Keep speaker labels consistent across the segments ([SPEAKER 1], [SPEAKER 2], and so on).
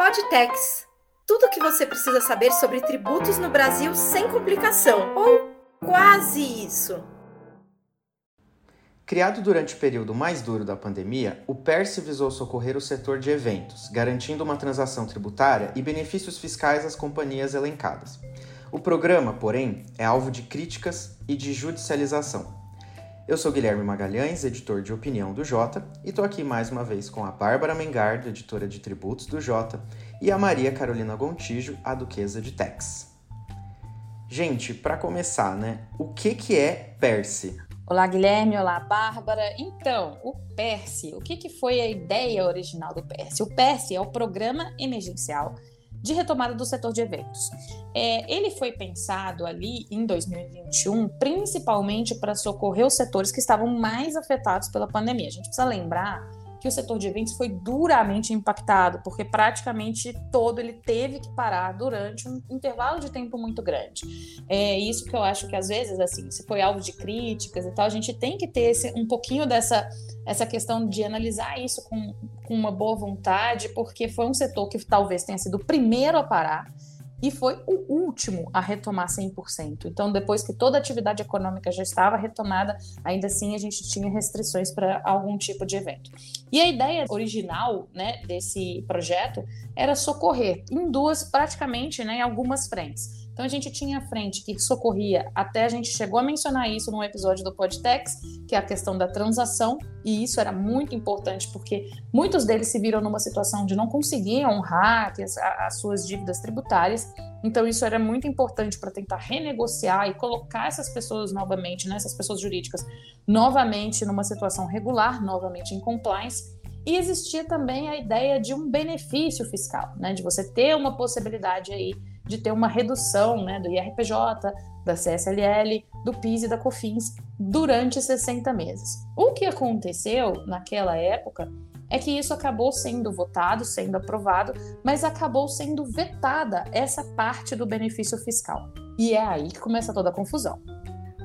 [SPEAKER 1] Podtex. Tudo o que você precisa saber sobre tributos no Brasil sem complicação, ou quase isso.
[SPEAKER 2] Criado durante o período mais duro da pandemia, o PERSE visou socorrer o setor de eventos, garantindo uma transação tributária e benefícios fiscais às companhias elencadas. O programa, porém, é alvo de críticas e de judicialização. Eu sou Guilherme Magalhães, editor de opinião do Jota, e estou aqui mais uma vez com a Bárbara Mengardo, editora de tributos do Jota, e a Maria Carolina Gontijo, a duquesa de Tex. Gente, para começar, né? O que que é PERSE?
[SPEAKER 3] Olá, Guilherme. Olá, Bárbara. Então, o PERSE, o que, que foi a ideia original do PERSE? O PERSE é o Programa Emergencial de Retomada do Setor de Eventos. É, ele foi pensado ali em 2021, principalmente para socorrer os setores que estavam mais afetados pela pandemia. A gente precisa lembrar que o setor de eventos foi duramente impactado, porque praticamente todo ele teve que parar durante um intervalo de tempo muito grande. É isso que eu acho que às vezes, assim, se foi alvo de críticas e tal, a gente tem que ter esse, um pouquinho dessa essa questão de analisar isso com, com uma boa vontade, porque foi um setor que talvez tenha sido o primeiro a parar e foi o último a retomar 100%. Então, depois que toda a atividade econômica já estava retomada, ainda assim a gente tinha restrições para algum tipo de evento. E a ideia original né, desse projeto era socorrer em duas, praticamente, né, em algumas frentes. Então a gente tinha a frente que socorria, até a gente chegou a mencionar isso num episódio do Podtex, que é a questão da transação, e isso era muito importante porque muitos deles se viram numa situação de não conseguir honrar as, as suas dívidas tributárias. Então isso era muito importante para tentar renegociar e colocar essas pessoas novamente, né, essas pessoas jurídicas, novamente numa situação regular, novamente em compliance. E existia também a ideia de um benefício fiscal, né, de você ter uma possibilidade aí de ter uma redução né, do IRPJ, da CSLL, do PIS e da COFINS durante 60 meses. O que aconteceu naquela época é que isso acabou sendo votado, sendo aprovado, mas acabou sendo vetada essa parte do benefício fiscal. E é aí que começa toda a confusão.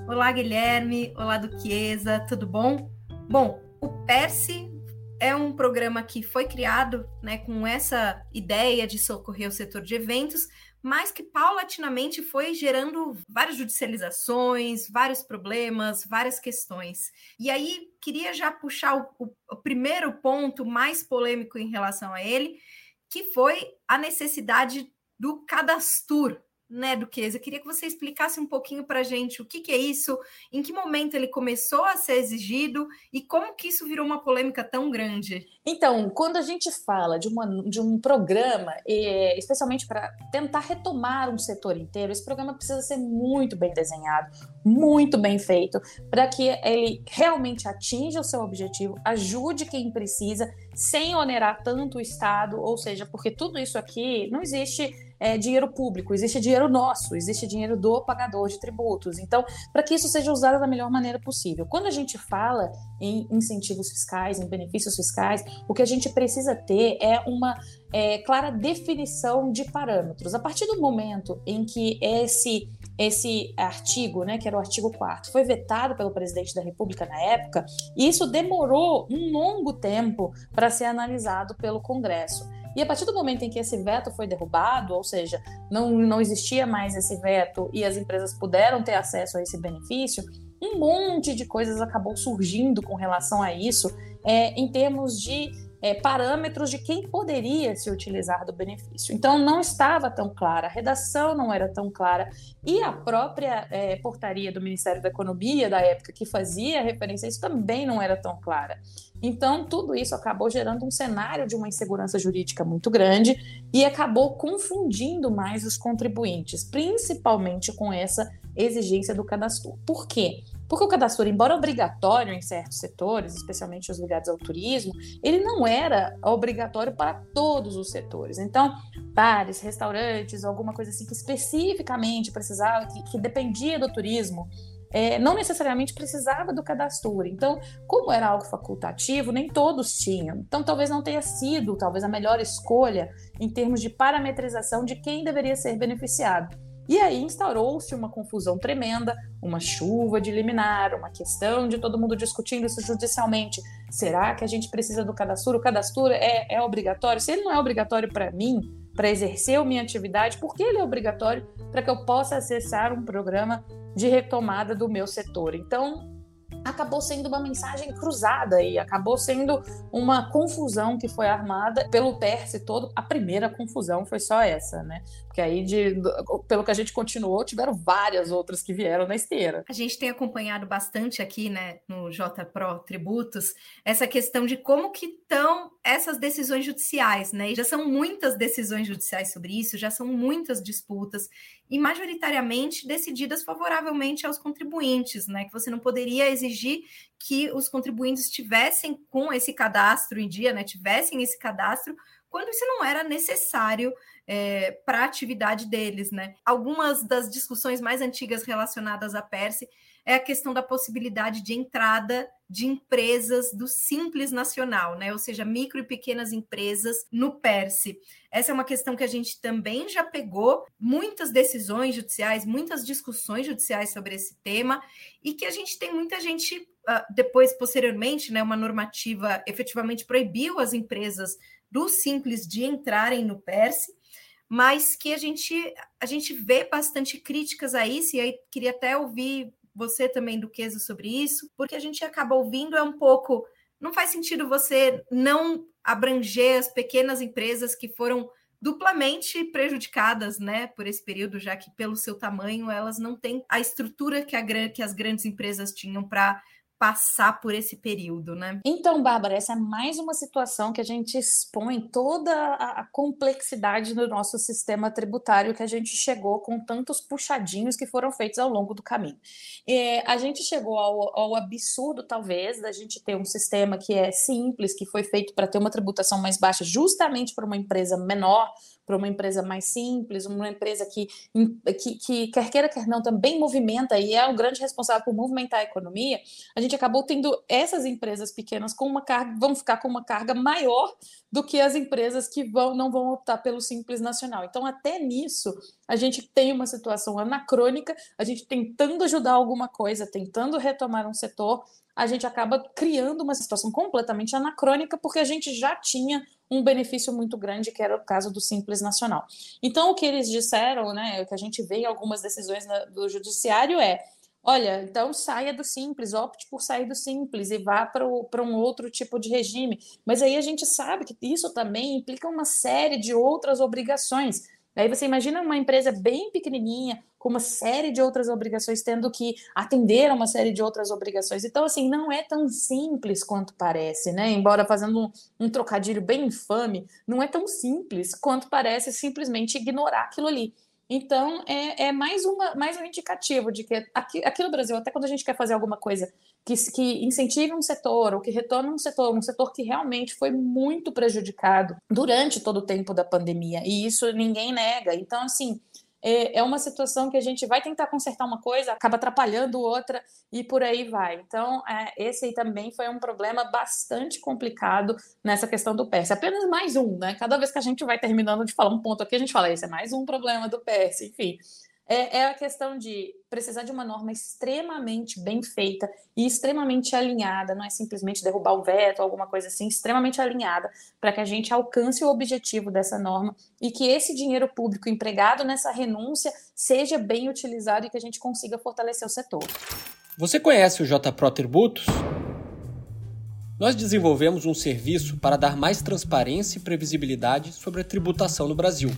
[SPEAKER 1] Olá, Guilherme. Olá, Duquesa. Tudo bom? Bom, o PERSE é um programa que foi criado né, com essa ideia de socorrer o setor de eventos, mas que paulatinamente foi gerando várias judicializações, vários problemas, várias questões. E aí, queria já puxar o, o, o primeiro ponto mais polêmico em relação a ele, que foi a necessidade do cadastro né, Duquesa? Eu queria que você explicasse um pouquinho para a gente o que, que, é isso, em que momento ele começou a ser exigido e como que isso virou uma polêmica tão grande.
[SPEAKER 3] Então, quando a gente fala de, uma, de um programa, é, especialmente para tentar retomar um setor inteiro, esse programa precisa ser muito bem desenhado, muito bem feito, para que ele realmente atinja o seu objetivo, ajude quem precisa, sem onerar tanto o Estado, ou seja, porque tudo isso aqui não existe é, dinheiro público, existe dinheiro nosso, existe dinheiro do pagador de tributos. Então, para que isso seja usado da melhor maneira possível. Quando a gente fala em incentivos fiscais, em benefícios fiscais, o que a gente precisa ter é uma é, clara definição de parâmetros. A partir do momento em que esse esse artigo, né, que era o artigo 4 foi vetado pelo presidente da República na época, e isso demorou um longo tempo para ser analisado pelo Congresso. E a partir do momento em que esse veto foi derrubado, ou seja, não, não existia mais esse veto e as empresas puderam ter acesso a esse benefício, um monte de coisas acabou surgindo com relação a isso, é, em termos de é, parâmetros de quem poderia se utilizar do benefício. Então, não estava tão clara, a redação não era tão clara, e a própria é, portaria do Ministério da Economia da época que fazia referência a isso também não era tão clara. Então, tudo isso acabou gerando um cenário de uma insegurança jurídica muito grande e acabou confundindo mais os contribuintes, principalmente com essa exigência do cadastro. Por quê? Porque o cadastro, embora obrigatório em certos setores, especialmente os ligados ao turismo, ele não era obrigatório para todos os setores. Então, bares, restaurantes, alguma coisa assim que especificamente precisava, que, que dependia do turismo, é, não necessariamente precisava do cadastro. Então, como era algo facultativo, nem todos tinham. Então, talvez não tenha sido, talvez a melhor escolha em termos de parametrização de quem deveria ser beneficiado. E aí instaurou-se uma confusão tremenda, uma chuva de liminar, uma questão de todo mundo discutindo isso judicialmente. Será que a gente precisa do cadastro? O cadastro é, é obrigatório? Se ele não é obrigatório para mim, para exercer a minha atividade, por que ele é obrigatório para que eu possa acessar um programa de retomada do meu setor? Então, acabou sendo uma mensagem cruzada e acabou sendo uma confusão que foi armada pelo Perse todo. A primeira confusão foi só essa, né? Porque aí, de, pelo que a gente continuou, tiveram várias outras que vieram na esteira.
[SPEAKER 1] A gente tem acompanhado bastante aqui, né, no JPRO Tributos, essa questão de como que estão essas decisões judiciais, né? E já são muitas decisões judiciais sobre isso, já são muitas disputas e majoritariamente decididas favoravelmente aos contribuintes, né? Que você não poderia exigir que os contribuintes tivessem com esse cadastro em dia, né? Tivessem esse cadastro quando isso não era necessário é, para a atividade deles, né? Algumas das discussões mais antigas relacionadas à Perse é a questão da possibilidade de entrada de empresas do Simples Nacional, né? Ou seja, micro e pequenas empresas no PERSE. Essa é uma questão que a gente também já pegou muitas decisões judiciais, muitas discussões judiciais sobre esse tema, e que a gente tem muita gente, ah, depois, posteriormente, né, uma normativa efetivamente proibiu as empresas do Simples de entrarem no PERSE, mas que a gente, a gente vê bastante críticas a isso, e aí queria até ouvir você também, Duquesa, sobre isso, porque a gente acaba ouvindo é um pouco. Não faz sentido você não abranger as pequenas empresas que foram duplamente prejudicadas, né, por esse período, já que pelo seu tamanho elas não têm a estrutura que, a, que as grandes empresas tinham para passar por esse período, né?
[SPEAKER 3] Então, Bárbara, essa é mais uma situação que a gente expõe toda a complexidade do nosso sistema tributário que a gente chegou com tantos puxadinhos que foram feitos ao longo do caminho. É, a gente chegou ao, ao absurdo, talvez, da gente ter um sistema que é simples, que foi feito para ter uma tributação mais baixa, justamente para uma empresa menor, para uma empresa mais simples, uma empresa que, que, que, quer queira, quer não, também movimenta e é o grande responsável por movimentar a economia, a gente acabou tendo essas empresas pequenas com uma carga, vão ficar com uma carga maior do que as empresas que vão, não vão optar pelo Simples Nacional. Então, até nisso, a gente tem uma situação anacrônica, a gente tentando ajudar alguma coisa, tentando retomar um setor, a gente acaba criando uma situação completamente anacrônica, porque a gente já tinha um benefício muito grande, que era o caso do Simples Nacional. Então, o que eles disseram, né, o que a gente vê em algumas decisões do judiciário é olha, então saia do simples, opte por sair do simples e vá para um outro tipo de regime. Mas aí a gente sabe que isso também implica uma série de outras obrigações. Aí você imagina uma empresa bem pequenininha, com uma série de outras obrigações, tendo que atender a uma série de outras obrigações. Então, assim, não é tão simples quanto parece, né? Embora fazendo um, um trocadilho bem infame, não é tão simples quanto parece simplesmente ignorar aquilo ali. Então, é, é, mais, uma, mais um indicativo de que aqui, aqui no Brasil, até quando a gente quer fazer alguma coisa que, que incentive um setor ou que retorne um setor, um setor que realmente foi muito prejudicado durante todo o tempo da pandemia, e isso ninguém nega. Então, assim, é, é uma situação que a gente vai tentar consertar uma coisa, acaba atrapalhando outra e por aí vai. Então, é, esse aí também foi um problema bastante complicado nessa questão do PERS. Apenas mais um, né? Cada vez que a gente vai terminando de falar um ponto aqui, a gente fala, esse é mais um problema do PERS, enfim é, é, a questão de precisar de uma norma extremamente bem feita e extremamente alinhada, não é simplesmente derrubar o veto ou alguma coisa assim, extremamente alinhada para que a gente alcance o objetivo dessa norma e que esse dinheiro público empregado nessa renúncia seja bem utilizado e que a gente consiga fortalecer o setor.
[SPEAKER 4] Você conhece o JPRO Tributos? Nós desenvolvemos um serviço para dar mais transparência e previsibilidade sobre a tributação no Brasil,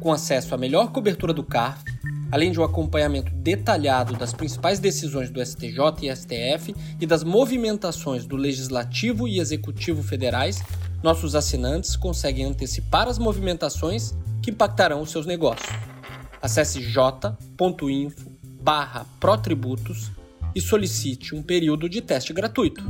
[SPEAKER 4] com acesso à melhor cobertura do CARF além de um acompanhamento detalhado das principais decisões do STJ e STF e das movimentações do Legislativo e Executivo federais, nossos assinantes conseguem antecipar as movimentações que impactarão os seus negócios. Acesse j.info barra protributos e solicite um período de teste gratuito.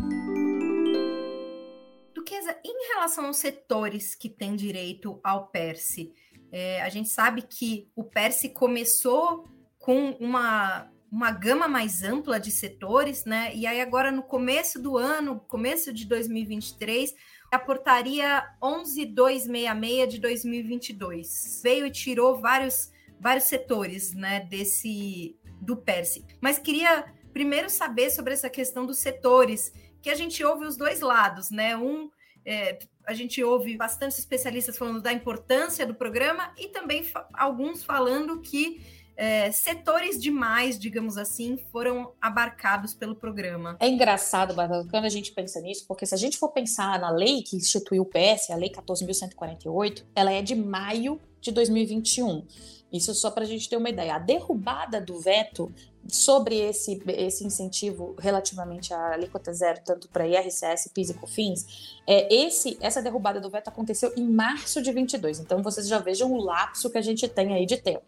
[SPEAKER 1] Duquesa, em relação aos setores que têm direito ao PERSE, é, a gente sabe que o Perse começou com uma, uma gama mais ampla de setores, né? E aí agora no começo do ano, começo de 2023, a portaria 11266 de 2022 veio e tirou vários vários setores, né, desse do PERSE. Mas queria primeiro saber sobre essa questão dos setores, que a gente ouve os dois lados, né? Um é, a gente ouve bastante especialistas falando da importância do programa e também fa alguns falando que é, setores demais, digamos assim, foram abarcados pelo programa.
[SPEAKER 3] É engraçado, Bárbara, quando a gente pensa nisso, porque se a gente for pensar na lei que instituiu o PS, a Lei 14.148, ela é de maio de 2021. Isso só para a gente ter uma ideia. A derrubada do veto sobre esse, esse incentivo relativamente à alíquota zero, tanto para IRCS, PIS e COFINS, é, esse, essa derrubada do veto aconteceu em março de 22. Então, vocês já vejam o lapso que a gente tem aí de tempo.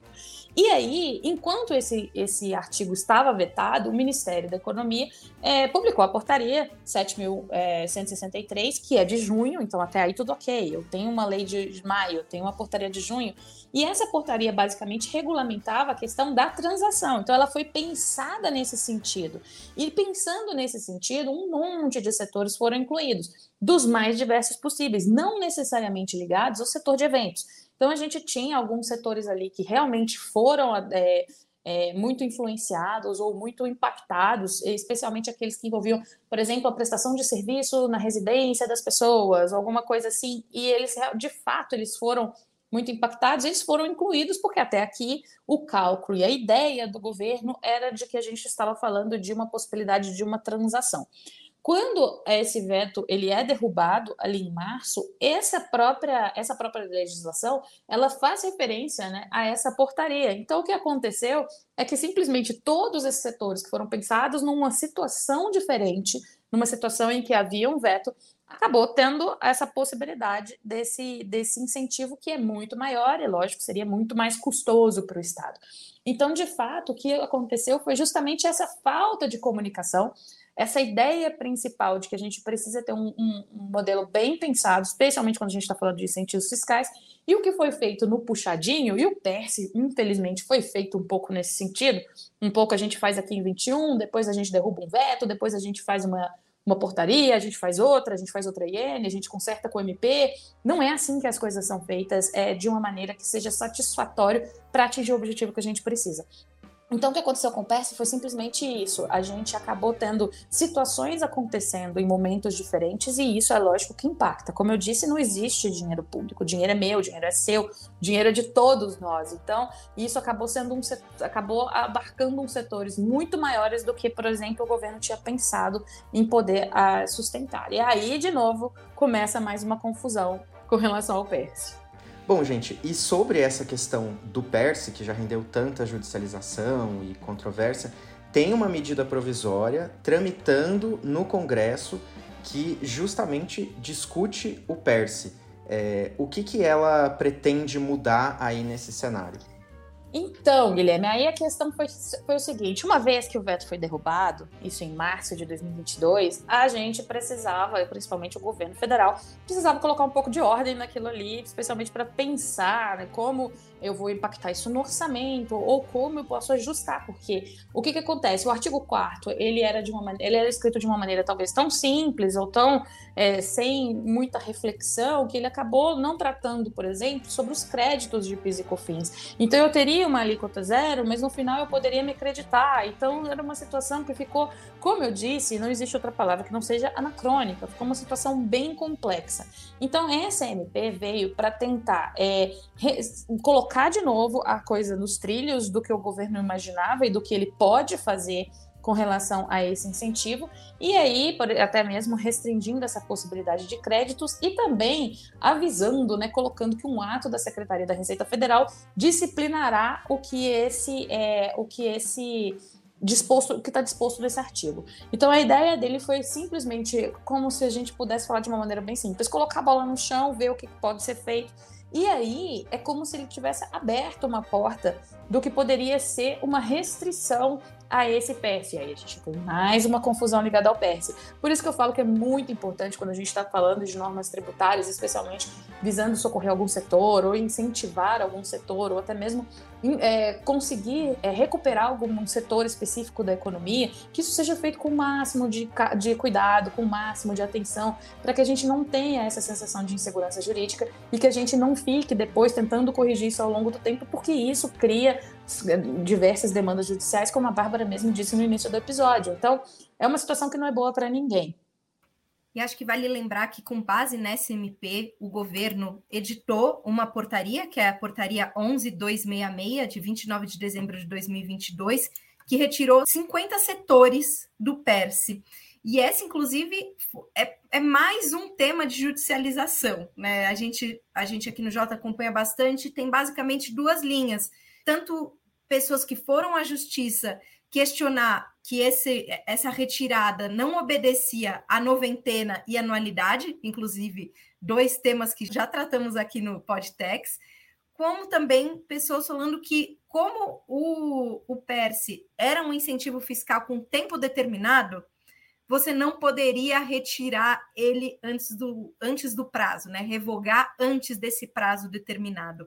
[SPEAKER 3] E aí, enquanto esse, esse artigo estava vetado, o Ministério da Economia é, publicou a portaria 7.163, é, que é de junho, então até aí tudo ok. Eu tenho uma lei de maio, eu tenho uma portaria de junho, e essa portaria basicamente regulamentava a questão da transação. Então ela foi pensada nesse sentido. E pensando nesse sentido, um monte de setores foram incluídos, dos mais diversos possíveis, não necessariamente ligados ao setor de eventos. Então a gente tinha alguns setores ali que realmente foram é, é, muito influenciados ou muito impactados, especialmente aqueles que envolviam, por exemplo, a prestação de serviço na residência das pessoas, alguma coisa assim, e eles de fato eles foram muito impactados, eles foram incluídos porque até aqui o cálculo e a ideia do governo era de que a gente estava falando de uma possibilidade de uma transação. Quando esse veto ele é derrubado ali em março, essa própria essa própria legislação ela faz referência né, a essa portaria. Então o que aconteceu é que simplesmente todos esses setores que foram pensados numa situação diferente, numa situação em que havia um veto, acabou tendo essa possibilidade desse, desse incentivo que é muito maior e, lógico, seria muito mais custoso para o Estado. Então, de fato, o que aconteceu foi justamente essa falta de comunicação, essa ideia principal de que a gente precisa ter um, um, um modelo bem pensado, especialmente quando a gente está falando de incentivos fiscais, e o que foi feito no puxadinho, e o PERSE, infelizmente, foi feito um pouco nesse sentido, um pouco a gente faz aqui em 21, depois a gente derruba um veto, depois a gente faz uma uma portaria, a gente faz outra, a gente faz outra IN, a gente conserta com o MP. Não é assim que as coisas são feitas, é de uma maneira que seja satisfatório para atingir o objetivo que a gente precisa. Então, o que aconteceu com o Percy foi simplesmente isso. A gente acabou tendo situações acontecendo em momentos diferentes e isso é lógico que impacta. Como eu disse, não existe dinheiro público. Dinheiro é meu, dinheiro é seu, dinheiro é de todos nós. Então, isso acabou sendo um acabou abarcando uns setores muito maiores do que, por exemplo, o governo tinha pensado em poder uh, sustentar. E aí, de novo, começa mais uma confusão com relação ao Percy.
[SPEAKER 2] Bom, gente, e sobre essa questão do PERSE, que já rendeu tanta judicialização e controvérsia, tem uma medida provisória tramitando no Congresso que justamente discute o PERSE. É, o que, que ela pretende mudar aí nesse cenário?
[SPEAKER 3] Então, Guilherme, aí a questão foi, foi o seguinte: uma vez que o veto foi derrubado, isso em março de 2022, a gente precisava, principalmente o governo federal, precisava colocar um pouco de ordem naquilo ali, especialmente para pensar né, como eu vou impactar isso no orçamento ou como eu posso ajustar, porque o que, que acontece? O artigo 4 ele era de uma ele era escrito de uma maneira talvez tão simples ou tão é, sem muita reflexão que ele acabou não tratando, por exemplo, sobre os créditos de PIS e COFINS. Então eu teria uma alíquota zero, mas no final eu poderia me acreditar. Então era uma situação que ficou, como eu disse, não existe outra palavra que não seja anacrônica, ficou uma situação bem complexa. Então essa MP veio para tentar é, colocar colocar de novo a coisa nos trilhos do que o governo imaginava e do que ele pode fazer com relação a esse incentivo, e aí até mesmo restringindo essa possibilidade de créditos e também avisando, né, colocando que um ato da Secretaria da Receita Federal disciplinará o que esse é, o que esse disposto, que está disposto nesse artigo. Então a ideia dele foi simplesmente como se a gente pudesse falar de uma maneira bem simples, colocar a bola no chão, ver o que pode ser feito e aí é como se ele tivesse aberto uma porta do que poderia ser uma restrição a esse PERS. E aí a gente tem mais uma confusão ligada ao PERS. Por isso que eu falo que é muito importante quando a gente está falando de normas tributárias, especialmente visando socorrer algum setor, ou incentivar algum setor, ou até mesmo é, conseguir é, recuperar algum setor específico da economia, que isso seja feito com o máximo de, de cuidado, com o máximo de atenção, para que a gente não tenha essa sensação de insegurança jurídica e que a gente não fique depois tentando corrigir isso ao longo do tempo, porque isso cria diversas demandas judiciais, como a Bárbara mesmo disse no início do episódio. Então, é uma situação que não é boa para ninguém.
[SPEAKER 1] E acho que vale lembrar que, com base nessa MP, o governo editou uma portaria, que é a Portaria 11266, de 29 de dezembro de 2022, que retirou 50 setores do PERSE. E essa, inclusive, é, é, mais um tema de judicialização. Né? A, gente, a gente aqui no J acompanha bastante, tem basicamente duas linhas. Tanto pessoas que foram à justiça questionar que esse, essa retirada não obedecia à noventena e anualidade, inclusive dois temas que já tratamos aqui no Podtex, como também pessoas falando que, como o, o PERSE era um incentivo fiscal com tempo determinado, você não poderia retirar ele antes do, antes do prazo, né? revogar antes desse prazo determinado.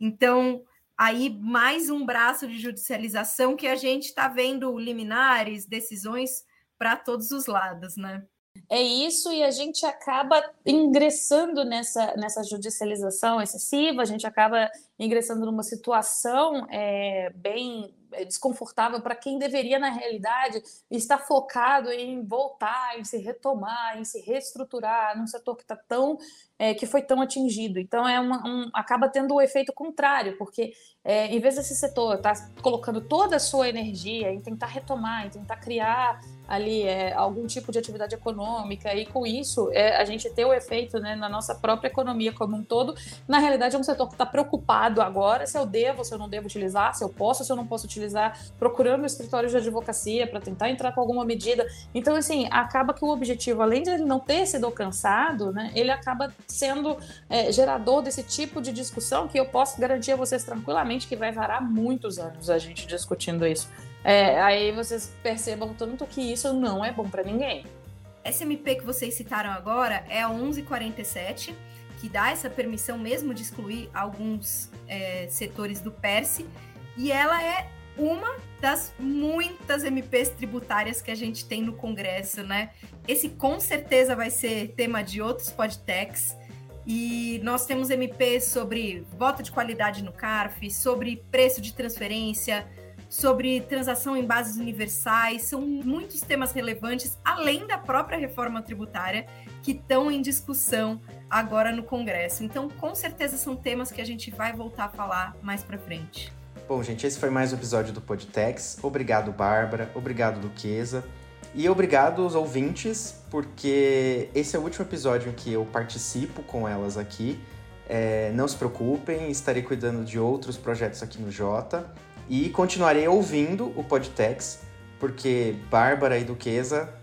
[SPEAKER 1] Então, aí mais um braço de judicialização que a gente está vendo liminares, decisões para todos os lados, né?
[SPEAKER 3] É isso, e a gente acaba ingressando nessa, nessa judicialização excessiva, a gente acaba ingressando numa situação é, bem é, desconfortável para quem deveria, na realidade, estar focado em voltar, em se retomar, em se reestruturar num setor que está tão é, que foi tão atingido. Então é uma, um, acaba tendo o efeito contrário, porque é, em vez desse setor estar tá colocando toda a sua energia em tentar retomar, em tentar criar ali é, algum tipo de atividade econômica e com isso é, a gente ter o efeito né, na nossa própria economia como um todo, na realidade é um setor que está preocupado agora se eu devo, se eu não devo utilizar, se eu posso, se eu não posso utilizar, procurando escritórios de advocacia para tentar entrar com alguma medida. Então, assim, acaba que o objetivo, além de ele não ter sido alcançado, né, ele acaba sendo é, gerador desse tipo de discussão que eu posso garantir a vocês tranquilamente que vai varar muitos anos a gente discutindo isso. É, aí vocês percebam tanto que isso não é bom para ninguém.
[SPEAKER 1] Essa MP que vocês citaram agora é a 1147, que dá essa permissão mesmo de excluir alguns é, setores do PERSE, e ela é uma das muitas MPs tributárias que a gente tem no Congresso, né? Esse com certeza vai ser tema de outros podcasts. E nós temos MPs sobre voto de qualidade no CARF, sobre preço de transferência, sobre transação em bases universais. São muitos temas relevantes, além da própria reforma tributária, que estão em discussão agora no Congresso. Então, com certeza, são temas que a gente vai voltar a falar mais para frente.
[SPEAKER 2] Bom, gente, esse foi mais um episódio do Podtex. Obrigado, Bárbara. Obrigado, Duquesa. E obrigado aos ouvintes, porque esse é o último episódio em que eu participo com elas aqui. É, não se preocupem, estarei cuidando de outros projetos aqui no Jota. E continuarei ouvindo o Podtex, porque Bárbara e Duquesa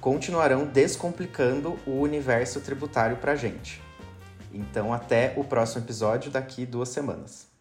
[SPEAKER 2] continuarão descomplicando o universo tributário pra gente. Então, até o próximo episódio daqui duas semanas.